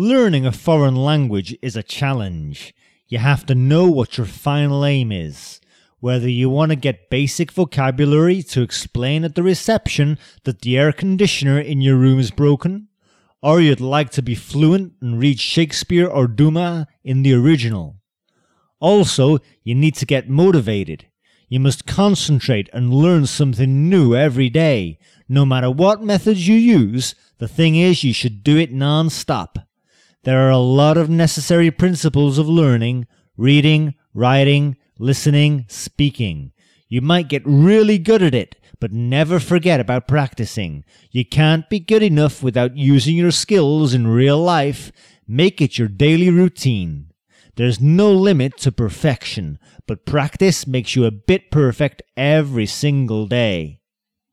Learning a foreign language is a challenge. You have to know what your final aim is. Whether you want to get basic vocabulary to explain at the reception that the air conditioner in your room is broken, or you'd like to be fluent and read Shakespeare or Dumas in the original. Also, you need to get motivated. You must concentrate and learn something new every day. No matter what methods you use, the thing is you should do it non-stop. There are a lot of necessary principles of learning, reading, writing, listening, speaking. You might get really good at it, but never forget about practicing. You can't be good enough without using your skills in real life. Make it your daily routine. There's no limit to perfection, but practice makes you a bit perfect every single day.